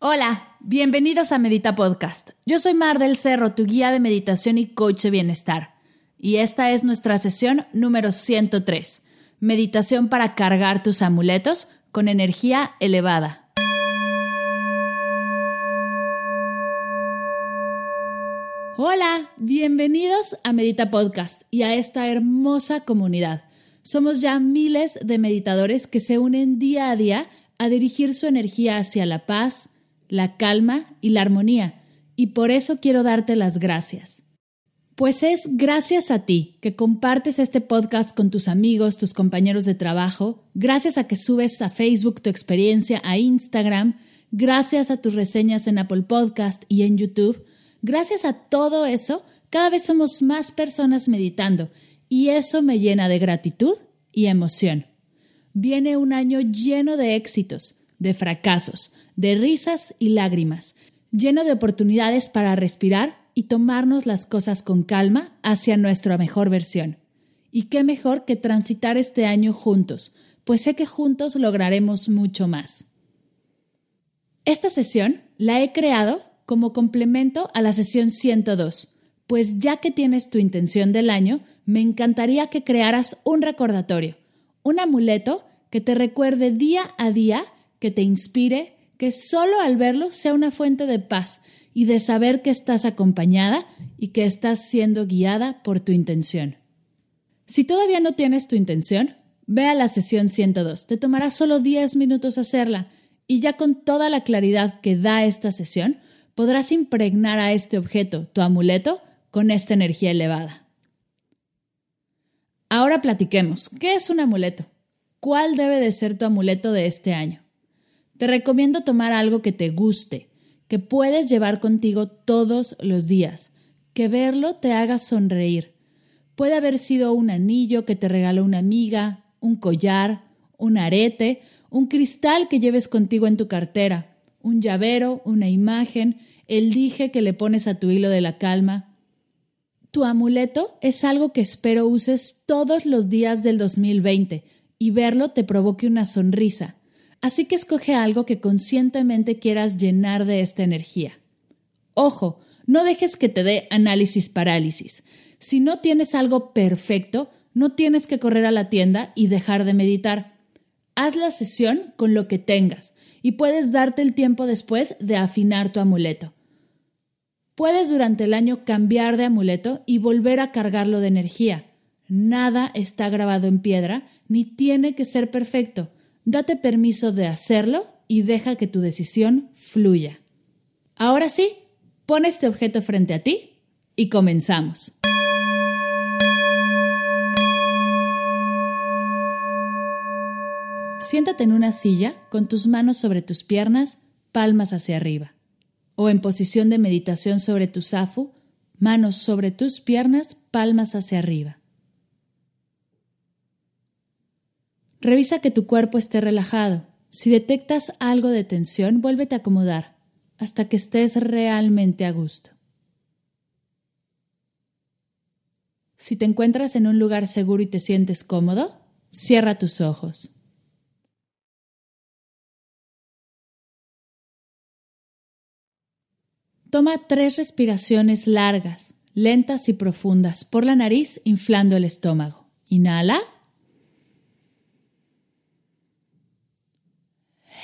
Hola, bienvenidos a Medita Podcast. Yo soy Mar del Cerro, tu guía de meditación y coach de bienestar. Y esta es nuestra sesión número 103, meditación para cargar tus amuletos con energía elevada. Hola, bienvenidos a Medita Podcast y a esta hermosa comunidad. Somos ya miles de meditadores que se unen día a día a dirigir su energía hacia la paz, la calma y la armonía, y por eso quiero darte las gracias. Pues es gracias a ti que compartes este podcast con tus amigos, tus compañeros de trabajo, gracias a que subes a Facebook tu experiencia, a Instagram, gracias a tus reseñas en Apple Podcast y en YouTube, gracias a todo eso, cada vez somos más personas meditando y eso me llena de gratitud y emoción. Viene un año lleno de éxitos, de fracasos, de risas y lágrimas, lleno de oportunidades para respirar y tomarnos las cosas con calma hacia nuestra mejor versión. Y qué mejor que transitar este año juntos, pues sé que juntos lograremos mucho más. Esta sesión la he creado como complemento a la sesión 102, pues ya que tienes tu intención del año, me encantaría que crearas un recordatorio, un amuleto que te recuerde día a día, que te inspire, que solo al verlo sea una fuente de paz y de saber que estás acompañada y que estás siendo guiada por tu intención. Si todavía no tienes tu intención, ve a la sesión 102. Te tomará solo 10 minutos hacerla y ya con toda la claridad que da esta sesión, podrás impregnar a este objeto, tu amuleto, con esta energía elevada. Ahora platiquemos. ¿Qué es un amuleto? ¿Cuál debe de ser tu amuleto de este año? Te recomiendo tomar algo que te guste, que puedes llevar contigo todos los días, que verlo te haga sonreír. Puede haber sido un anillo que te regaló una amiga, un collar, un arete, un cristal que lleves contigo en tu cartera, un llavero, una imagen, el dije que le pones a tu hilo de la calma. Tu amuleto es algo que espero uses todos los días del 2020 y verlo te provoque una sonrisa, Así que escoge algo que conscientemente quieras llenar de esta energía. Ojo, no dejes que te dé análisis parálisis. Si no tienes algo perfecto, no tienes que correr a la tienda y dejar de meditar. Haz la sesión con lo que tengas y puedes darte el tiempo después de afinar tu amuleto. Puedes durante el año cambiar de amuleto y volver a cargarlo de energía. Nada está grabado en piedra ni tiene que ser perfecto. Date permiso de hacerlo y deja que tu decisión fluya. Ahora sí, pon este objeto frente a ti y comenzamos. Siéntate en una silla con tus manos sobre tus piernas, palmas hacia arriba. O en posición de meditación sobre tu zafu, manos sobre tus piernas, palmas hacia arriba. Revisa que tu cuerpo esté relajado. Si detectas algo de tensión, vuélvete a acomodar hasta que estés realmente a gusto. Si te encuentras en un lugar seguro y te sientes cómodo, cierra tus ojos. Toma tres respiraciones largas, lentas y profundas por la nariz, inflando el estómago. Inhala.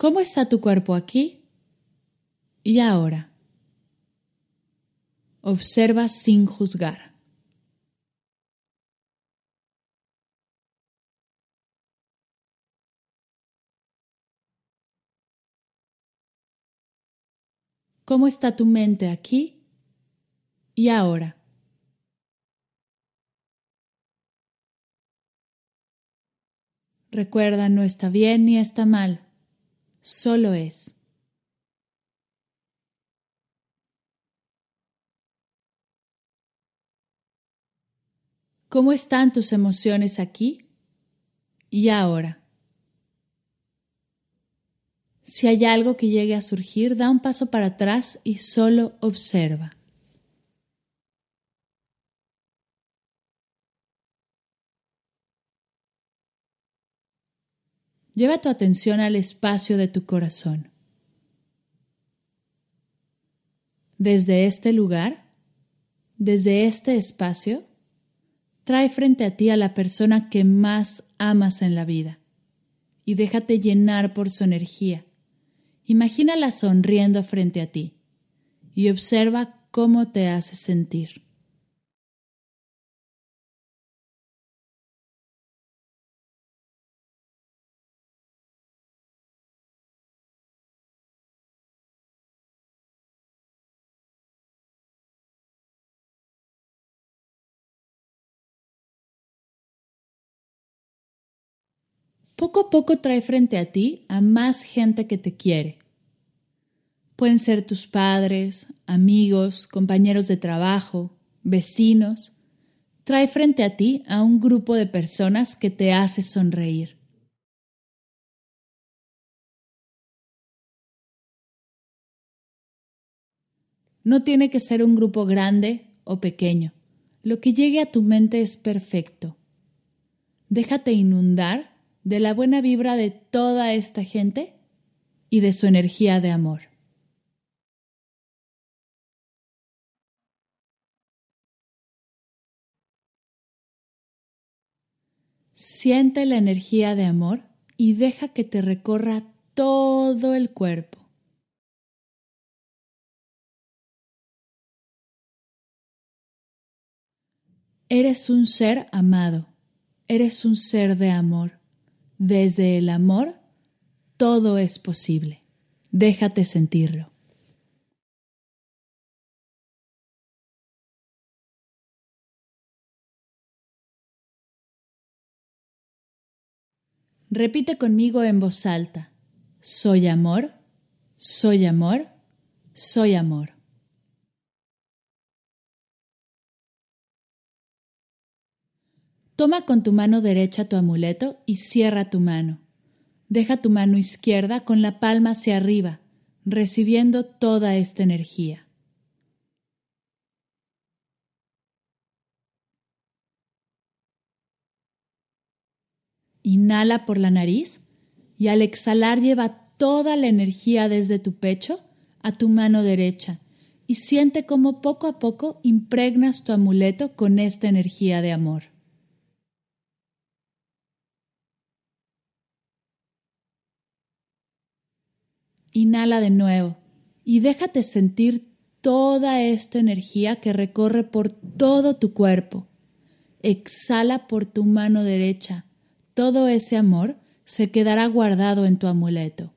¿Cómo está tu cuerpo aquí y ahora? Observa sin juzgar. ¿Cómo está tu mente aquí y ahora? Recuerda, no está bien ni está mal, solo es. ¿Cómo están tus emociones aquí y ahora? Si hay algo que llegue a surgir, da un paso para atrás y solo observa. Lleva tu atención al espacio de tu corazón. Desde este lugar, desde este espacio, trae frente a ti a la persona que más amas en la vida y déjate llenar por su energía. Imagínala sonriendo frente a ti y observa cómo te hace sentir. Poco a poco trae frente a ti a más gente que te quiere. Pueden ser tus padres, amigos, compañeros de trabajo, vecinos. Trae frente a ti a un grupo de personas que te hace sonreír. No tiene que ser un grupo grande o pequeño. Lo que llegue a tu mente es perfecto. Déjate inundar de la buena vibra de toda esta gente y de su energía de amor. Siente la energía de amor y deja que te recorra todo el cuerpo. Eres un ser amado, eres un ser de amor. Desde el amor, todo es posible. Déjate sentirlo. Repite conmigo en voz alta. Soy amor, soy amor, soy amor. Toma con tu mano derecha tu amuleto y cierra tu mano. Deja tu mano izquierda con la palma hacia arriba, recibiendo toda esta energía. Inhala por la nariz y al exhalar lleva toda la energía desde tu pecho a tu mano derecha y siente cómo poco a poco impregnas tu amuleto con esta energía de amor. Inhala de nuevo y déjate sentir toda esta energía que recorre por todo tu cuerpo. Exhala por tu mano derecha. Todo ese amor se quedará guardado en tu amuleto.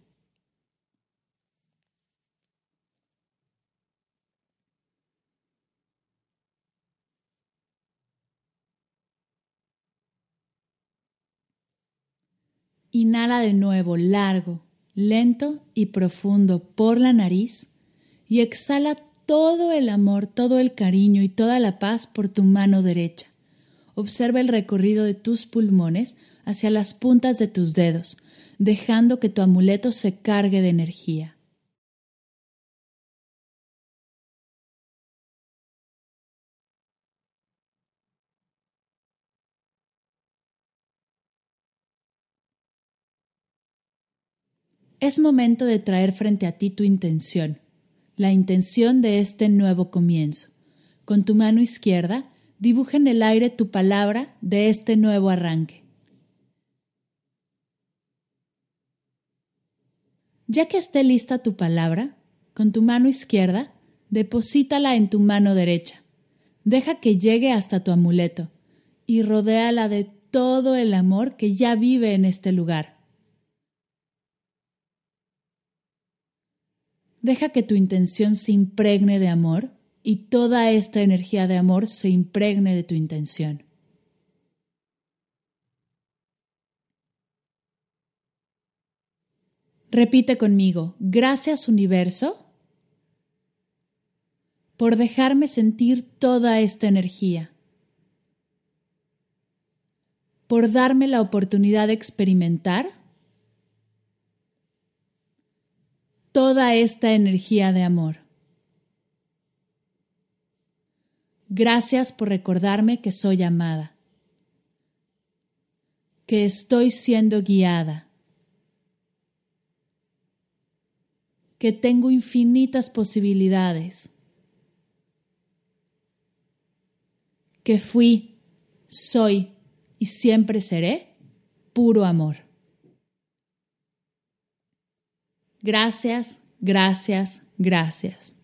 Inhala de nuevo, largo lento y profundo por la nariz y exhala todo el amor, todo el cariño y toda la paz por tu mano derecha. Observa el recorrido de tus pulmones hacia las puntas de tus dedos, dejando que tu amuleto se cargue de energía. Es momento de traer frente a ti tu intención, la intención de este nuevo comienzo. Con tu mano izquierda, dibuja en el aire tu palabra de este nuevo arranque. Ya que esté lista tu palabra, con tu mano izquierda, deposítala en tu mano derecha. Deja que llegue hasta tu amuleto y rodéala de todo el amor que ya vive en este lugar. Deja que tu intención se impregne de amor y toda esta energía de amor se impregne de tu intención. Repite conmigo, gracias universo por dejarme sentir toda esta energía, por darme la oportunidad de experimentar toda esta energía de amor. Gracias por recordarme que soy amada, que estoy siendo guiada que tengo infinitas posibilidades, que fui, soy y siempre seré puro amor. Gracias, gracias, gracias.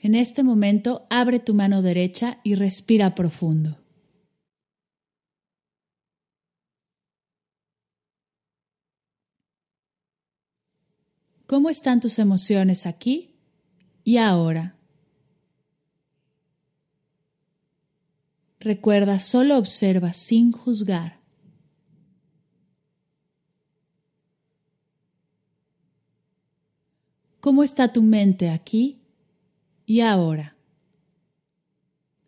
En este momento abre tu mano derecha y respira profundo. ¿Cómo están tus emociones aquí y ahora? Recuerda, solo observa sin juzgar. ¿Cómo está tu mente aquí y ahora?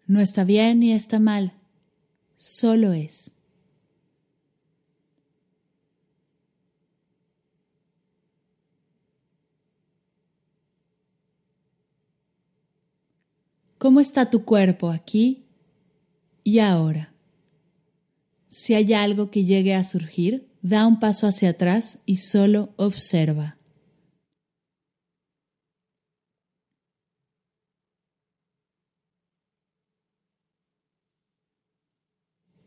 No está bien ni está mal, solo es. ¿Cómo está tu cuerpo aquí y ahora? Si hay algo que llegue a surgir, da un paso hacia atrás y solo observa.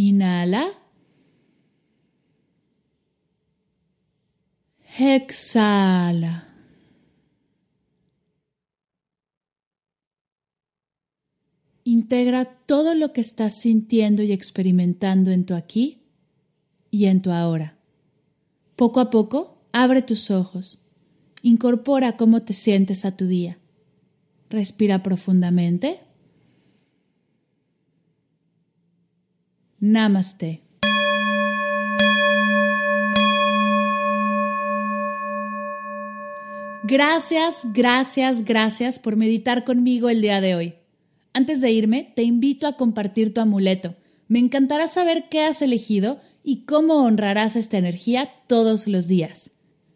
Inhala. Exhala. Integra todo lo que estás sintiendo y experimentando en tu aquí y en tu ahora. Poco a poco, abre tus ojos. Incorpora cómo te sientes a tu día. Respira profundamente. Namaste. Gracias, gracias, gracias por meditar conmigo el día de hoy. Antes de irme, te invito a compartir tu amuleto. Me encantará saber qué has elegido y cómo honrarás esta energía todos los días.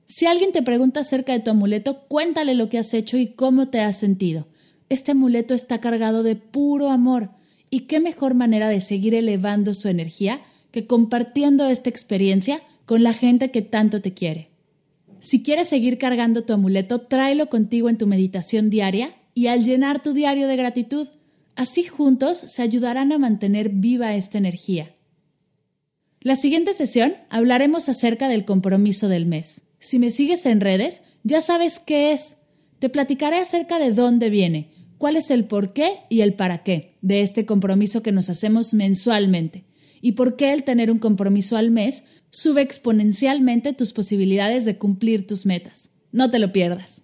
Si alguien te pregunta acerca de tu amuleto, cuéntale lo que has hecho y cómo te has sentido. Este amuleto está cargado de puro amor y qué mejor manera de seguir elevando su energía que compartiendo esta experiencia con la gente que tanto te quiere. Si quieres seguir cargando tu amuleto, tráelo contigo en tu meditación diaria y al llenar tu diario de gratitud, Así juntos se ayudarán a mantener viva esta energía. La siguiente sesión hablaremos acerca del compromiso del mes. Si me sigues en redes, ya sabes qué es. Te platicaré acerca de dónde viene, cuál es el por qué y el para qué de este compromiso que nos hacemos mensualmente y por qué el tener un compromiso al mes sube exponencialmente tus posibilidades de cumplir tus metas. No te lo pierdas.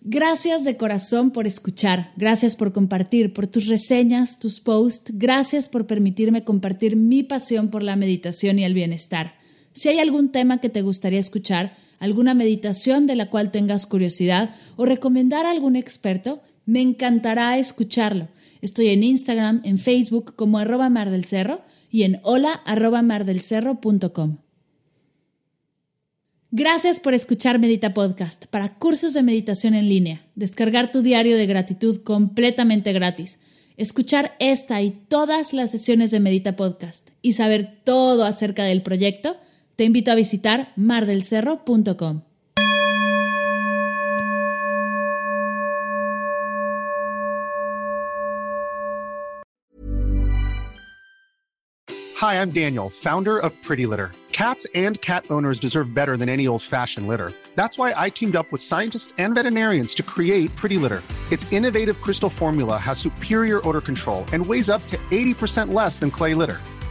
Gracias de corazón por escuchar, gracias por compartir, por tus reseñas, tus posts, gracias por permitirme compartir mi pasión por la meditación y el bienestar. Si hay algún tema que te gustaría escuchar, alguna meditación de la cual tengas curiosidad o recomendar a algún experto, me encantará escucharlo. Estoy en Instagram, en Facebook como arroba mar del cerro y en hola arroba mardelcerro.com. Gracias por escuchar Medita Podcast para cursos de meditación en línea, descargar tu diario de gratitud completamente gratis, escuchar esta y todas las sesiones de Medita Podcast y saber todo acerca del proyecto, te invito a visitar mardelcerro.com. Hi, I'm Daniel, founder of Pretty Litter. Cats and cat owners deserve better than any old-fashioned litter. That's why I teamed up with scientists and veterinarians to create Pretty Litter. Its innovative crystal formula has superior odor control and weighs up to 80% less than clay litter.